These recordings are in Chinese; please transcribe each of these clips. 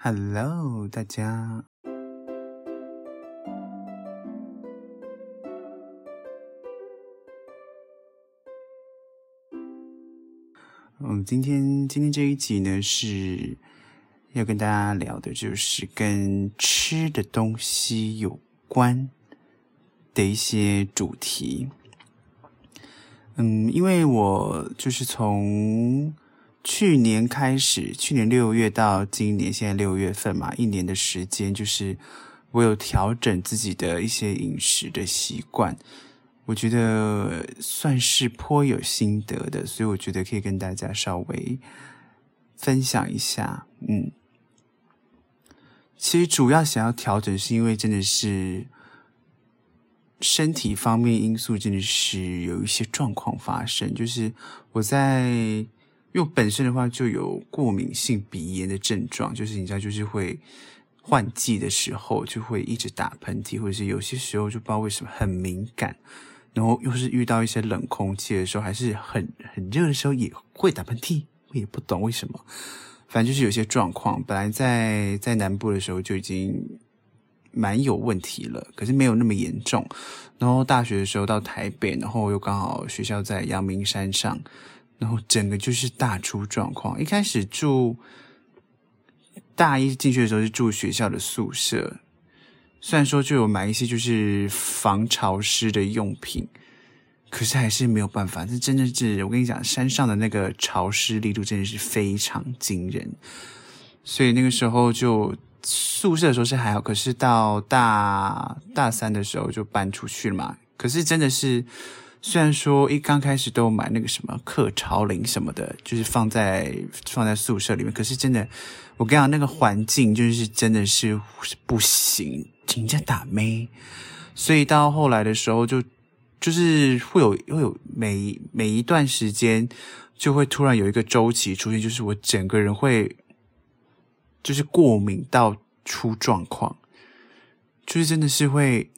Hello，大家。嗯，今天今天这一集呢，是要跟大家聊的，就是跟吃的东西有关的一些主题。嗯，因为我就是从去年开始，去年六月到今年现在六月份嘛，一年的时间，就是我有调整自己的一些饮食的习惯。我觉得算是颇有心得的，所以我觉得可以跟大家稍微分享一下。嗯，其实主要想要调整，是因为真的是身体方面因素，真的是有一些状况发生。就是我在，因为本身的话就有过敏性鼻炎的症状，就是你知道，就是会换季的时候就会一直打喷嚏，或者是有些时候就不知道为什么很敏感。然后又是遇到一些冷空气的时候，还是很很热的时候，也会打喷嚏。我也不懂为什么，反正就是有些状况。本来在在南部的时候就已经蛮有问题了，可是没有那么严重。然后大学的时候到台北，然后又刚好学校在阳明山上，然后整个就是大出状况。一开始住大一进去的时候是住学校的宿舍。虽然说就有买一些就是防潮湿的用品，可是还是没有办法。这真的是我跟你讲，山上的那个潮湿力度真的是非常惊人。所以那个时候就宿舍的时候是还好，可是到大大三的时候就搬出去了嘛。可是真的是，虽然说一刚开始都买那个什么克潮灵什么的，就是放在放在宿舍里面，可是真的，我跟你讲，那个环境就是真的是不行。请假打咩，所以到后来的时候，就就是会有会有每每一段时间就会突然有一个周期出现，就是我整个人会就是过敏到出状况，就是真的是会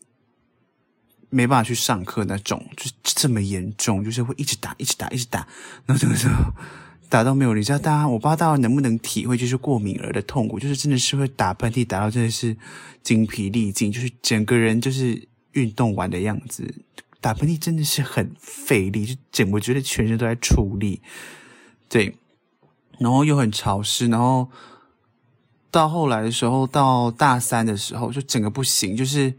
没办法去上课那种，就是这么严重，就是会一直打一直打一直打，然后这个时候。打到没有，你知道，大家我不知道大家能不能体会，就是过敏儿的痛苦，就是真的是会打喷嚏，打到真的是精疲力尽，就是整个人就是运动完的样子。打喷嚏真的是很费力，就整我觉得全身都在出力。对，然后又很潮湿，然后到后来的时候，到大三的时候，就整个不行，就是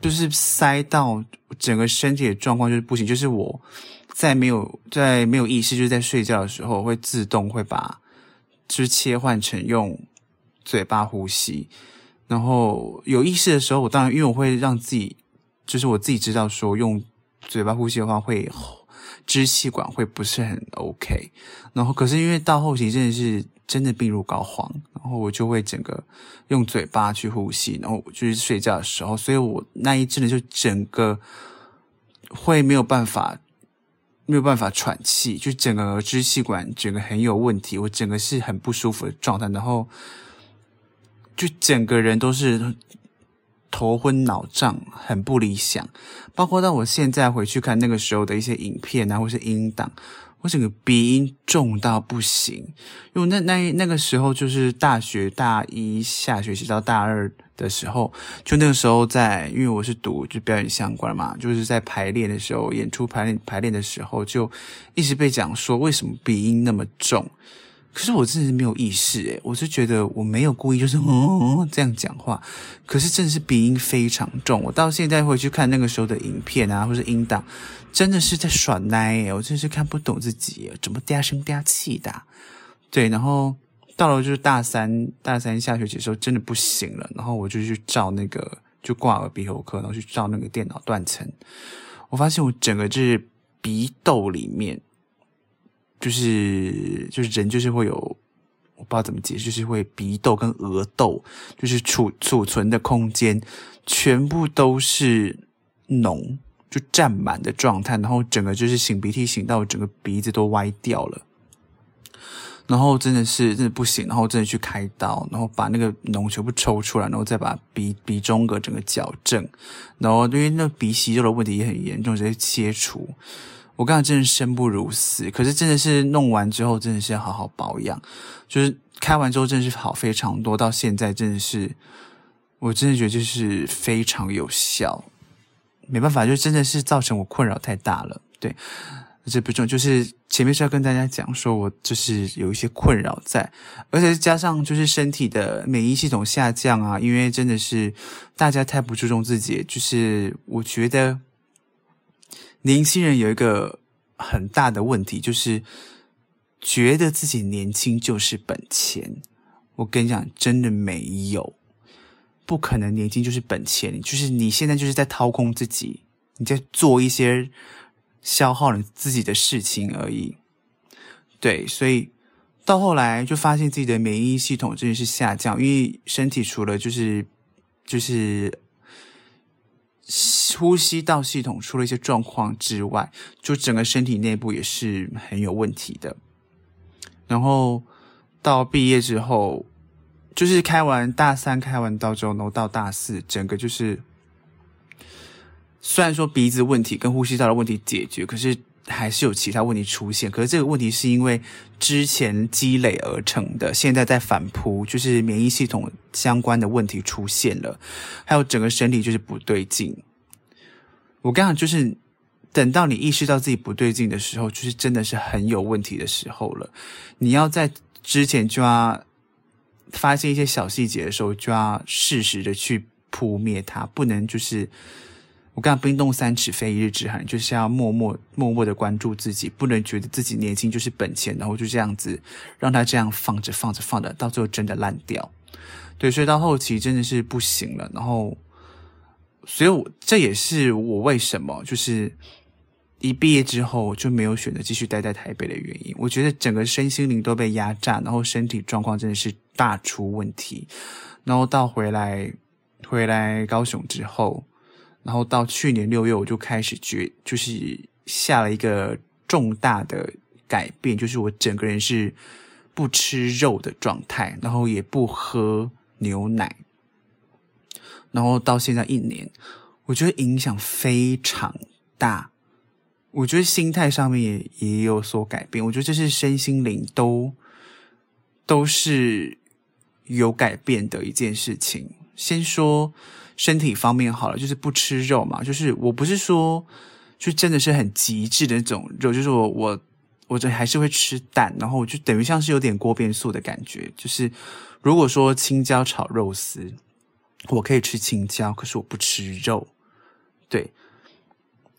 就是塞到整个身体的状况就是不行，就是我。在没有在没有意识，就是在睡觉的时候，会自动会把就是切换成用嘴巴呼吸。然后有意识的时候，我当然因为我会让自己，就是我自己知道说用嘴巴呼吸的话会支气管会不是很 OK。然后可是因为到后期真的是真的病入膏肓，然后我就会整个用嘴巴去呼吸，然后就是睡觉的时候，所以我那一阵子就整个会没有办法。没有办法喘气，就整个支气管整个很有问题，我整个是很不舒服的状态，然后就整个人都是头昏脑胀，很不理想。包括到我现在回去看那个时候的一些影片啊，或是音档。我整个鼻音重到不行，因为那那那个时候就是大学大一下学期到大二的时候，就那个时候在，因为我是读就表演相关嘛，就是在排练的时候，演出排练排练的时候，就一直被讲说为什么鼻音那么重。可是我真的是没有意识诶，我是觉得我没有故意就是哦 这样讲话，可是真的是鼻音非常重。我到现在回去看那个时候的影片啊，或是音档，真的是在耍赖诶，我真是看不懂自己怎么嗲声嗲气的。对，然后到了就是大三大三下学期的时候，真的不行了，然后我就去照那个就挂耳鼻喉科，然后去照那个电脑断层，我发现我整个就是鼻窦里面。就是就是人就是会有，我不知道怎么解释，就是会鼻窦跟额窦，就是储储存的空间全部都是脓，就占满的状态，然后整个就是擤鼻涕擤到整个鼻子都歪掉了，然后真的是真的不行，然后真的去开刀，然后把那个脓全部抽出来，然后再把鼻鼻中隔整个矫正，然后因为那鼻息肉的问题也很严重，直接切除。我刚才真的生不如死，可是真的是弄完之后真的是要好好保养，就是开完之后真的是好非常多，到现在真的是，我真的觉得就是非常有效，没办法，就真的是造成我困扰太大了，对。这不重，就是前面是要跟大家讲说，我就是有一些困扰在，而且加上就是身体的免疫系统下降啊，因为真的是大家太不注重自己，就是我觉得年轻人有一个很大的问题，就是觉得自己年轻就是本钱。我跟你讲，真的没有，不可能年轻就是本钱，就是你现在就是在掏空自己，你在做一些。消耗了自己的事情而已，对，所以到后来就发现自己的免疫系统真的是下降，因为身体除了就是就是呼吸道系统出了一些状况之外，就整个身体内部也是很有问题的。然后到毕业之后，就是开完大三开完刀之后，然后到大四，整个就是。虽然说鼻子问题跟呼吸道的问题解决，可是还是有其他问题出现。可是这个问题是因为之前积累而成的，现在在反扑，就是免疫系统相关的问题出现了，还有整个身体就是不对劲。我刚刚就是等到你意识到自己不对劲的时候，就是真的是很有问题的时候了。你要在之前就要发现一些小细节的时候，就要适时的去扑灭它，不能就是。我刚刚冰冻三尺非一日之寒，就是要默默默默的关注自己，不能觉得自己年轻就是本钱，然后就这样子让它这样放着放着放着，到最后真的烂掉。对，所以到后期真的是不行了。然后，所以我这也是我为什么就是一毕业之后就没有选择继续待在台北的原因。我觉得整个身心灵都被压榨，然后身体状况真的是大出问题。然后到回来回来高雄之后。然后到去年六月，我就开始觉，就是下了一个重大的改变，就是我整个人是不吃肉的状态，然后也不喝牛奶，然后到现在一年，我觉得影响非常大。我觉得心态上面也也有所改变，我觉得这是身心灵都都是有改变的一件事情。先说。身体方面好了，就是不吃肉嘛。就是我不是说，就真的是很极致的那种肉，就是我我我这还是会吃蛋，然后我就等于像是有点锅边素的感觉。就是如果说青椒炒肉丝，我可以吃青椒，可是我不吃肉。对，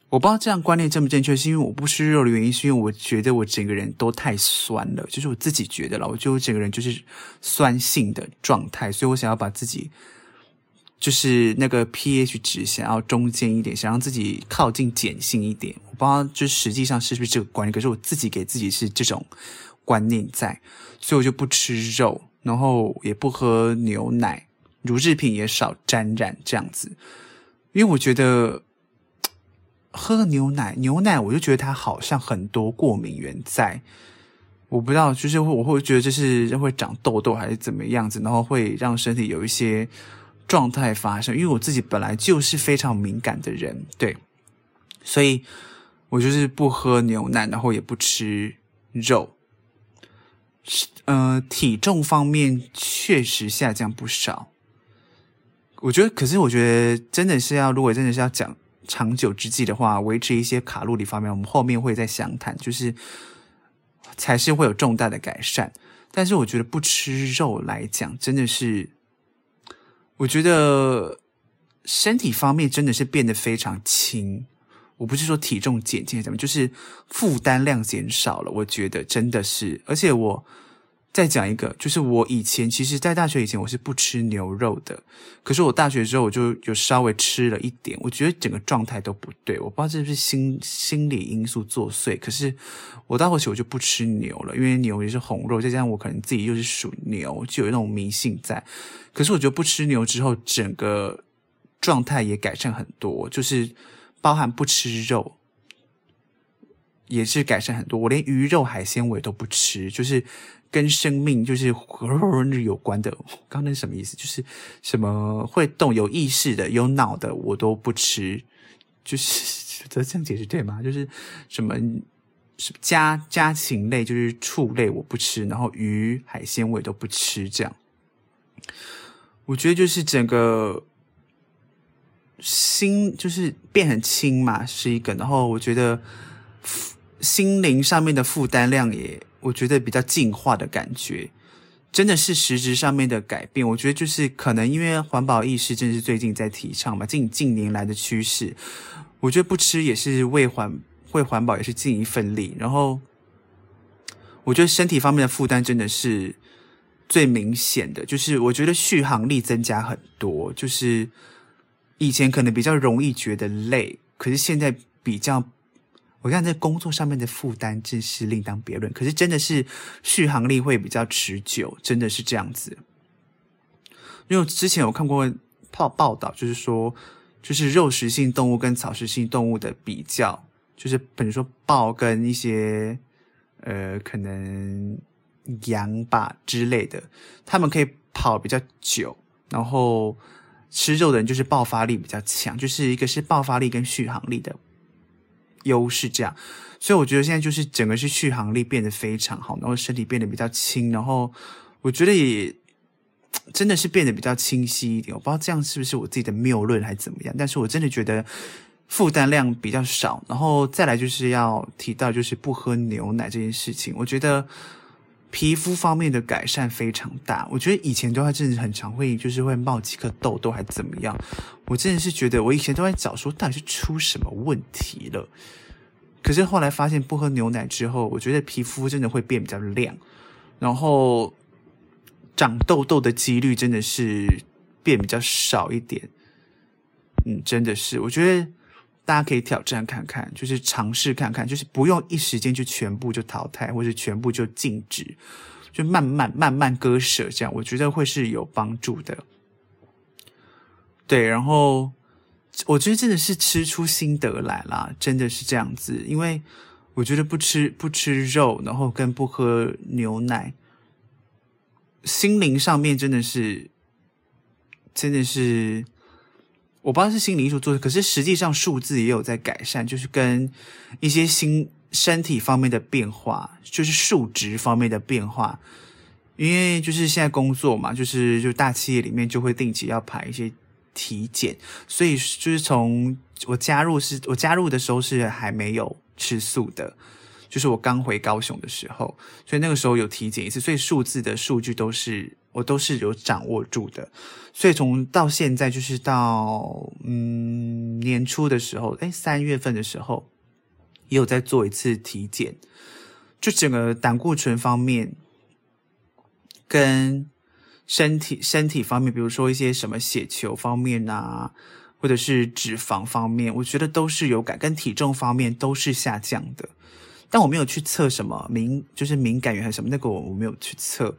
我不知道这样观念正不正确，是因为我不吃肉的原因，是因为我觉得我整个人都太酸了，就是我自己觉得了，我就整个人就是酸性的状态，所以我想要把自己。就是那个 pH 值想要中间一点，想让自己靠近碱性一点。我不知道，就是实际上是不是这个观念，可是我自己给自己是这种观念在，所以我就不吃肉，然后也不喝牛奶，乳制品也少沾染这样子。因为我觉得喝牛奶，牛奶我就觉得它好像很多过敏原在，我不知道，就是我会觉得这是会长痘痘还是怎么样子，然后会让身体有一些。状态发生，因为我自己本来就是非常敏感的人，对，所以我就是不喝牛奶，然后也不吃肉，呃，体重方面确实下降不少。我觉得，可是我觉得真的是要，如果真的是要讲长久之计的话，维持一些卡路里方面，我们后面会再详谈，就是才是会有重大的改善。但是我觉得不吃肉来讲，真的是。我觉得身体方面真的是变得非常轻，我不是说体重减轻什么，就是负担量减少了。我觉得真的是，而且我。再讲一个，就是我以前其实，在大学以前我是不吃牛肉的，可是我大学之后我就有稍微吃了一点，我觉得整个状态都不对，我不知道是不是心 心理因素作祟。可是我到后期我就不吃牛了，因为牛也是红肉，再加上我可能自己又是属牛，就有那种迷信在。可是我觉得不吃牛之后，整个状态也改善很多，就是包含不吃肉。也是改善很多，我连鱼肉海鲜我也都不吃，就是跟生命就是有关的。刚刚那是什么意思？就是什么会动、有意识的、有脑的，我都不吃。就是 这这样解释对吗？就是什么什么家家禽类，就是畜类我不吃，然后鱼海鲜我也都不吃，这样。我觉得就是整个心就是变很轻嘛，是一个。然后我觉得心灵上面的负担量也，我觉得比较净化的感觉。真的是实质上面的改变，我觉得就是可能因为环保意识正是最近在提倡嘛，近近年来的趋势，我觉得不吃也是为环为环保也是尽一份力。然后，我觉得身体方面的负担真的是最明显的，就是我觉得续航力增加很多，就是以前可能比较容易觉得累，可是现在比较。我看在工作上面的负担真是另当别论，可是真的是续航力会比较持久，真的是这样子。因为之前有看过报报道，就是说，就是肉食性动物跟草食性动物的比较，就是比如说豹跟一些呃可能羊吧之类的，他们可以跑比较久，然后吃肉的人就是爆发力比较强，就是一个是爆发力跟续航力的。优势这样，所以我觉得现在就是整个是续航力变得非常好，然后身体变得比较轻，然后我觉得也真的是变得比较清晰一点。我不知道这样是不是我自己的谬论还是怎么样，但是我真的觉得负担量比较少。然后再来就是要提到就是不喝牛奶这件事情，我觉得皮肤方面的改善非常大。我觉得以前都还真的很常会就是会冒几颗痘痘还怎么样，我真的是觉得我以前都在找说到底是出什么问题了。可是后来发现不喝牛奶之后，我觉得皮肤真的会变比较亮，然后长痘痘的几率真的是变比较少一点。嗯，真的是，我觉得大家可以挑战看看，就是尝试看看，就是不用一时间就全部就淘汰，或者全部就禁止，就慢慢慢慢割舍，这样我觉得会是有帮助的。对，然后。我觉得真的是吃出心得来啦，真的是这样子。因为我觉得不吃不吃肉，然后跟不喝牛奶，心灵上面真的是，真的是，我不知道是心理因素做的，可是实际上数字也有在改善，就是跟一些心身体方面的变化，就是数值方面的变化。因为就是现在工作嘛，就是就大企业里面就会定期要排一些。体检，所以就是从我加入是，我加入的时候是还没有吃素的，就是我刚回高雄的时候，所以那个时候有体检一次，所以数字的数据都是我都是有掌握住的，所以从到现在就是到嗯年初的时候，诶三月份的时候也有再做一次体检，就整个胆固醇方面跟。身体身体方面，比如说一些什么血球方面啊，或者是脂肪方面，我觉得都是有感，跟体重方面都是下降的。但我没有去测什么敏，就是敏感源还是什么，那个我我没有去测。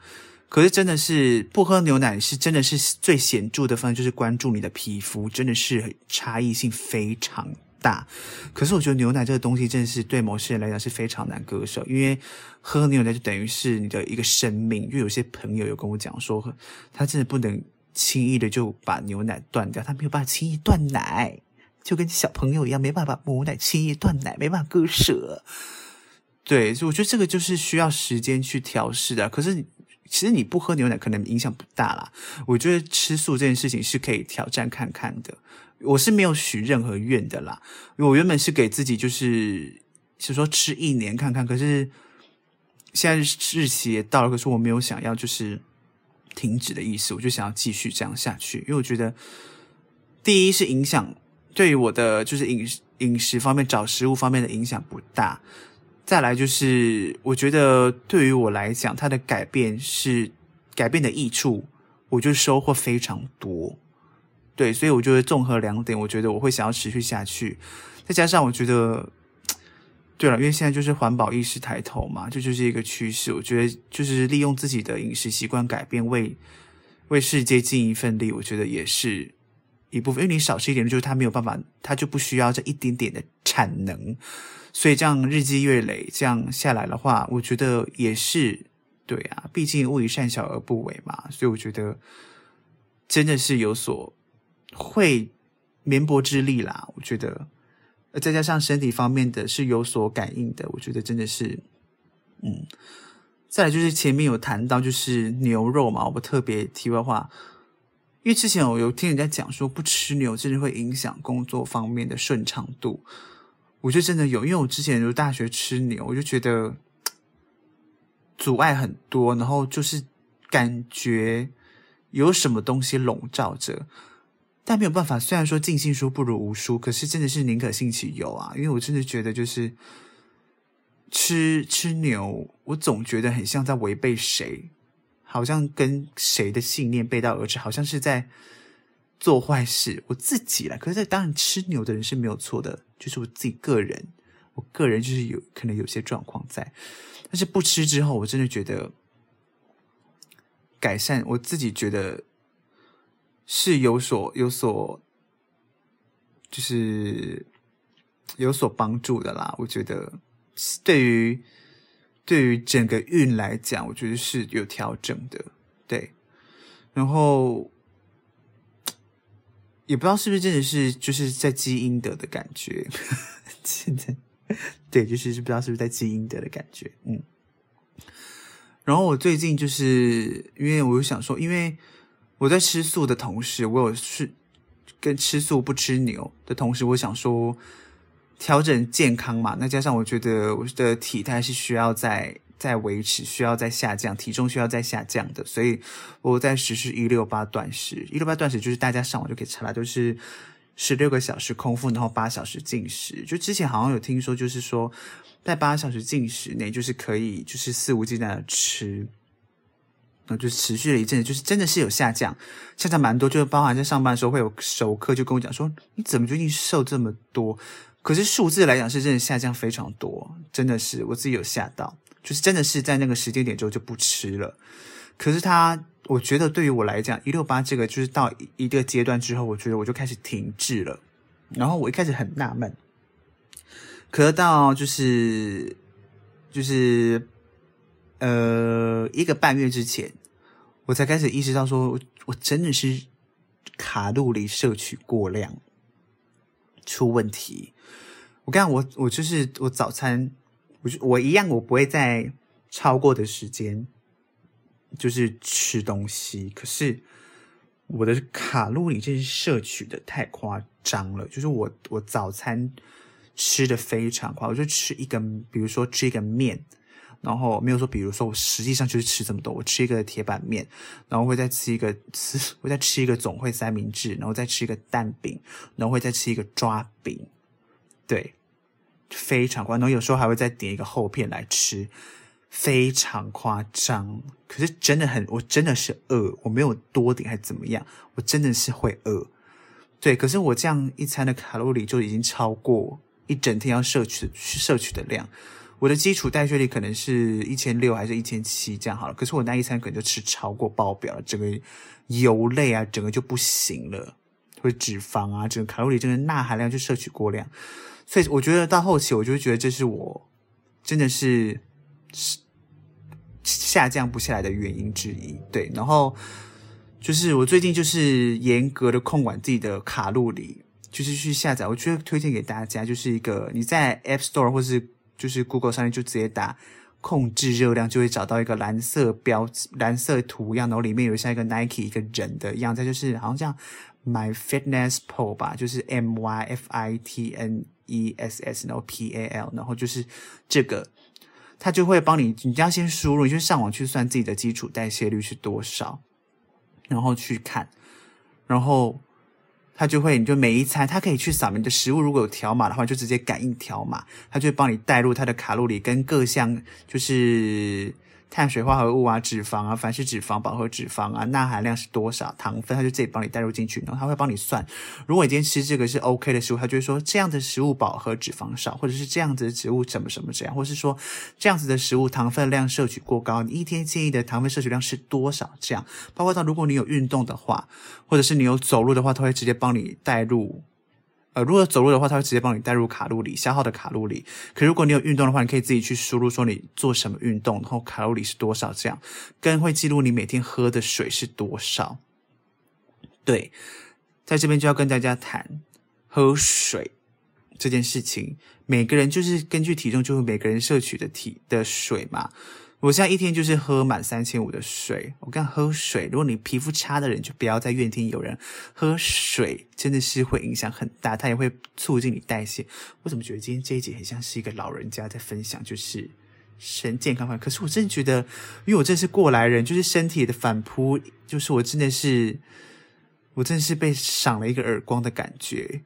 可是真的是不喝牛奶是真的是最显著的方，就是关注你的皮肤，真的是差异性非常大，可是我觉得牛奶这个东西真的是对某些人来讲是非常难割舍，因为喝牛奶就等于是你的一个生命。因为有些朋友有跟我讲说，他真的不能轻易的就把牛奶断掉，他没有办法轻易断奶，就跟小朋友一样，没办法母奶轻易断奶，没办法割舍。对，所以我觉得这个就是需要时间去调试的。可是其实你不喝牛奶可能影响不大啦，我觉得吃素这件事情是可以挑战看看的。我是没有许任何愿的啦，我原本是给自己就是是说吃一年看看，可是现在日期也到了，可是我没有想要就是停止的意思，我就想要继续这样下去，因为我觉得第一是影响对于我的就是饮饮食方面找食物方面的影响不大，再来就是我觉得对于我来讲，它的改变是改变的益处，我就收获非常多。对，所以我觉得综合两点，我觉得我会想要持续下去。再加上我觉得，对了，因为现在就是环保意识抬头嘛，这就，是一个趋势。我觉得就是利用自己的饮食习惯改变，为为世界尽一份力，我觉得也是一部分。因为你少吃一点，就是它没有办法，它就不需要这一点点的产能。所以这样日积月累，这样下来的话，我觉得也是对啊。毕竟勿以善小而不为嘛，所以我觉得真的是有所。会绵薄之力啦，我觉得再加上身体方面的是有所感应的，我觉得真的是，嗯。再来就是前面有谈到就是牛肉嘛，我不特别题外话，因为之前我有听人家讲说不吃牛真的会影响工作方面的顺畅度，我就真的有，因为我之前就大学吃牛，我就觉得阻碍很多，然后就是感觉有什么东西笼罩着，但没有办法，虽然说尽信书不如无书，可是真的是宁可信其有啊，因为我真的觉得就是。吃吃牛，我总觉得很像在违背谁，好像跟谁的信念背道而驰，好像是在做坏事。我自己啦，可是当然吃牛的人是没有错的，就是我自己个人，我个人就是有可能有些状况在，但是不吃之后，我真的觉得改善，我自己觉得是有所有所，就是有所帮助的啦，我觉得。对于对于整个运来讲，我觉得是有调整的，对。然后也不知道是不是真的是就是在积阴德的感觉，现在对，就是不知道是不是在积阴德的感觉，嗯。然后我最近就是因为我有想说，因为我在吃素的同时，我有是跟吃素不吃牛的同时，我想说。调整健康嘛，那加上我觉得我的体态是需要在在维持，需要在下降，体重需要在下降的，所以我在实施一六八断食。一六八断食就是大家上网就可以查了，就是十六个小时空腹，然后八小时进食。就之前好像有听说，就是说在八小时进食内，就是可以就是肆无忌惮的吃，然后就持续了一阵子，就是真的是有下降，下降蛮多，就包含在上班的时候会有熟客就跟我讲说，你怎么最近瘦这么多？可是数字来讲是真的下降非常多，真的是我自己有吓到，就是真的是在那个时间点之后就不吃了。可是他，我觉得对于我来讲，一六八这个就是到一个阶段之后，我觉得我就开始停滞了。然后我一开始很纳闷，可是到就是就是呃一个半月之前，我才开始意识到说，我真的是卡路里摄取过量。出问题，我刚我我就是我早餐，我就我一样，我不会在超过的时间就是吃东西。可是我的卡路里真是摄取的太夸张了，就是我我早餐吃的非常快，我就吃一个，比如说吃一个面。然后没有说，比如说我实际上就是吃这么多，我吃一个铁板面，然后会再吃一个吃，会再吃一个总会三明治，然后再吃一个蛋饼，然后会再吃一个抓饼，对，非常夸张。然后有时候还会再点一个厚片来吃，非常夸张。可是真的很，我真的是饿，我没有多点还是怎么样，我真的是会饿。对，可是我这样一餐的卡路里就已经超过一整天要摄取摄取的量。我的基础代谢率可能是一千六还是一千七这样好了，可是我那一餐可能就吃超过爆表了，整个油类啊，整个就不行了，或者脂肪啊，整个卡路里，整个钠含量就摄取过量，所以我觉得到后期，我就觉得这是我真的是下降不下来的原因之一。对，然后就是我最近就是严格的控管自己的卡路里，就是去下载，我觉得推荐给大家，就是一个你在 App Store 或是。就是 Google 上面就直接打控制热量，就会找到一个蓝色标蓝色图样，然后里面有像一个 Nike 一个人的样子，就是好像这样 My Fitness Pal 吧，就是 M Y F I T N E S S，然后 P A L，然后就是这个，它就会帮你，你就要先输入，你就上网去算自己的基础代谢率是多少，然后去看，然后。它就会，你就每一餐，它可以去扫描你的食物，如果有条码的话，就直接感应条码，它就会帮你带入它的卡路里跟各项，就是。碳水化合物啊，脂肪啊，凡是脂肪、饱和脂肪啊，钠含量是多少？糖分，它就自己帮你带入进去，然后它会帮你算。如果你今天吃这个是 OK 的食物，它就会说这样的食物饱和脂肪少，或者是这样子的食物怎么什么这样，或是说这样子的食物糖分量摄取过高，你一天建议的糖分摄取量是多少？这样，包括到如果你有运动的话，或者是你有走路的话，它会直接帮你带入。呃，如果走路的话，它会直接帮你带入卡路里消耗的卡路里。可如果你有运动的话，你可以自己去输入说你做什么运动，然后卡路里是多少，这样跟会记录你每天喝的水是多少。对，在这边就要跟大家谈喝水这件事情，每个人就是根据体重，就是每个人摄取的体的水嘛。我现在一天就是喝满三千五的水。我刚喝水，如果你皮肤差的人，就不要再怨天尤人。喝水真的是会影响很大，它也会促进你代谢。我怎么觉得今天这一集很像是一个老人家在分享，就是身健康方。可是我真的觉得，因为我真是过来人，就是身体的反扑，就是我真的是，我真的是被赏了一个耳光的感觉。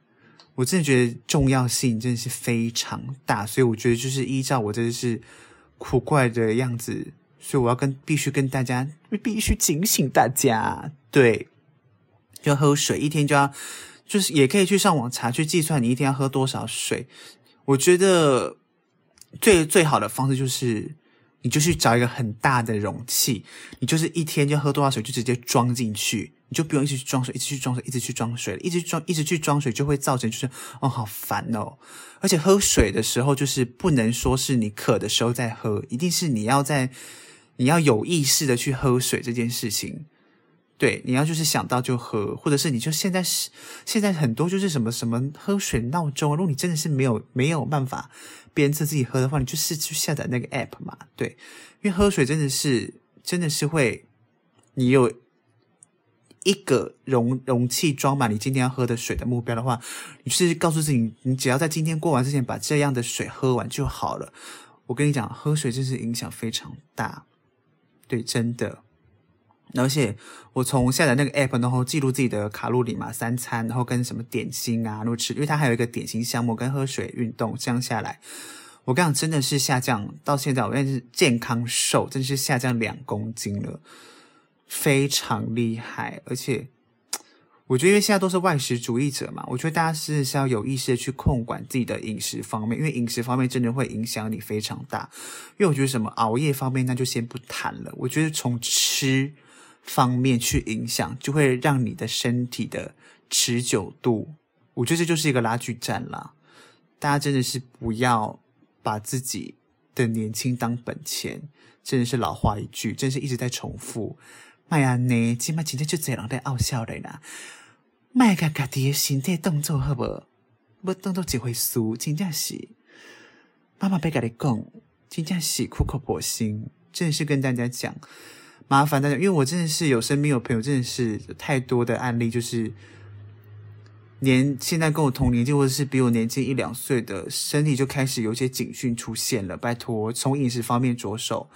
我真的觉得重要性真的是非常大，所以我觉得就是依照我这是。古怪的样子，所以我要跟必须跟大家必须警醒大家，对，要喝水，一天就要就是也可以去上网查去计算你一天要喝多少水。我觉得最最好的方式就是，你就去找一个很大的容器，你就是一天就喝多少水就直接装进去。你就不用一直去装水，一直去装水，一直去装水，一直装，一直去装水，就会造成就是哦，好烦哦！而且喝水的时候，就是不能说是你渴的时候再喝，一定是你要在你要有意识的去喝水这件事情。对，你要就是想到就喝，或者是你就现在是现在很多就是什么什么喝水闹钟，如果你真的是没有没有办法鞭策自己喝的话，你就是去下载那个 app 嘛。对，因为喝水真的是真的是会你有。一个容容器装满你今天要喝的水的目标的话，你是告诉自己，你只要在今天过完之前把这样的水喝完就好了。我跟你讲，喝水真是影响非常大，对，真的。而且我从下载那个 app，然后记录自己的卡路里嘛，三餐，然后跟什么点心啊，如果吃，因为它还有一个点心项目跟喝水、运动这样下来，我跟你讲，真的是下降到现在，我现在是健康瘦，真的是下降两公斤了。非常厉害，而且我觉得，因为现在都是外食主义者嘛，我觉得大家是是要有意识的去控管自己的饮食方面，因为饮食方面真的会影响你非常大。因为我觉得什么熬夜方面，那就先不谈了。我觉得从吃方面去影响，就会让你的身体的持久度，我觉得这就是一个拉锯战啦。大家真的是不要把自己的年轻当本钱，真的是老话一句，真是一直在重复。麦安呢？今麦今天就这样在傲笑的啦。麦个家己的身体动作好不？要当做一回事，真正是。妈妈别跟你讲，真正是苦口婆心，真的是跟大家讲，麻烦大家，因为我真的是有身边有朋友，真的是太多的案例，就是年现在跟我同年纪，或者是比我年轻一两岁的，身体就开始有些警讯出现了。拜托，从饮食方面着手。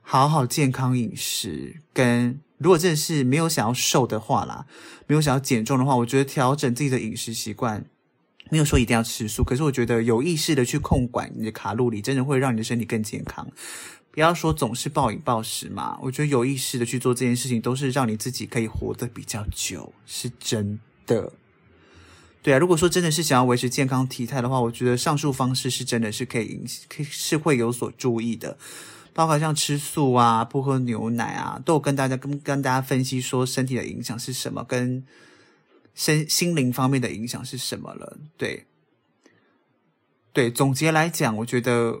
好好健康饮食，跟如果真的是没有想要瘦的话啦，没有想要减重的话，我觉得调整自己的饮食习惯，没有说一定要吃素，可是我觉得有意识的去控管你的卡路里，真的会让你的身体更健康。不要说总是暴饮暴食嘛，我觉得有意识的去做这件事情，都是让你自己可以活得比较久，是真的。对啊，如果说真的是想要维持健康体态的话，我觉得上述方式是真的是可以，可以是会有所注意的。包括像吃素啊、不喝牛奶啊，都有跟大家跟跟大家分析说身体的影响是什么，跟身心灵方面的影响是什么了。对，对，总结来讲，我觉得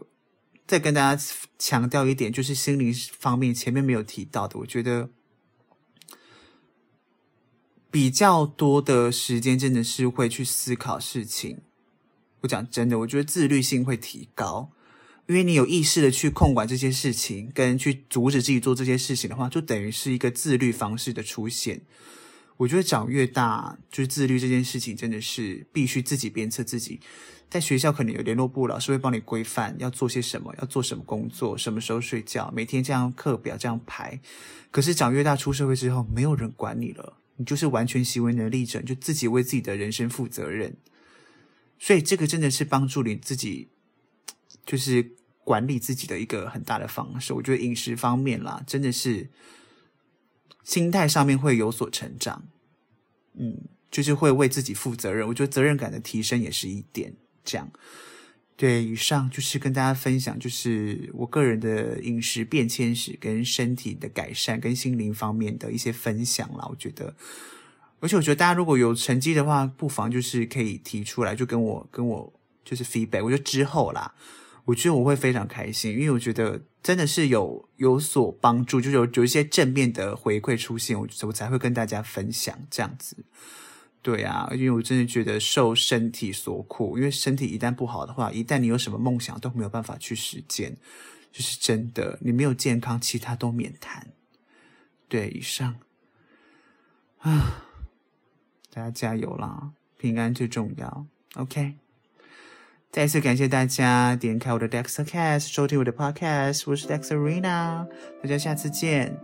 再跟大家强调一点，就是心灵方面前面没有提到的，我觉得比较多的时间真的是会去思考事情。我讲真的，我觉得自律性会提高。因为你有意识的去控管这些事情，跟去阻止自己做这些事情的话，就等于是一个自律方式的出现。我觉得长越大，就是自律这件事情真的是必须自己鞭策自己。在学校可能有联络部老师会帮你规范要做些什么，要做什么工作，什么时候睡觉，每天这样课表这样排。可是长越大出社会之后，没有人管你了，你就是完全行为能力者，就自己为自己的人生负责任。所以这个真的是帮助你自己，就是。管理自己的一个很大的方式，我觉得饮食方面啦，真的是心态上面会有所成长，嗯，就是会为自己负责任。我觉得责任感的提升也是一点这样。对，以上就是跟大家分享，就是我个人的饮食变迁史、跟身体的改善、跟心灵方面的一些分享啦。我觉得，而且我觉得大家如果有成绩的话，不妨就是可以提出来，就跟我跟我就是 feedback。我觉得之后啦。我觉得我会非常开心，因为我觉得真的是有有所帮助，就有有一些正面的回馈出现，我我才会跟大家分享这样子。对啊，因为我真的觉得受身体所苦，因为身体一旦不好的话，一旦你有什么梦想都没有办法去实践，就是真的，你没有健康，其他都免谈。对，以上啊，大家加油啦，平安最重要。OK，再次感谢大家点开我的 Dextercast，收听我的 Podcast，我是 Dexterina，大家下次见。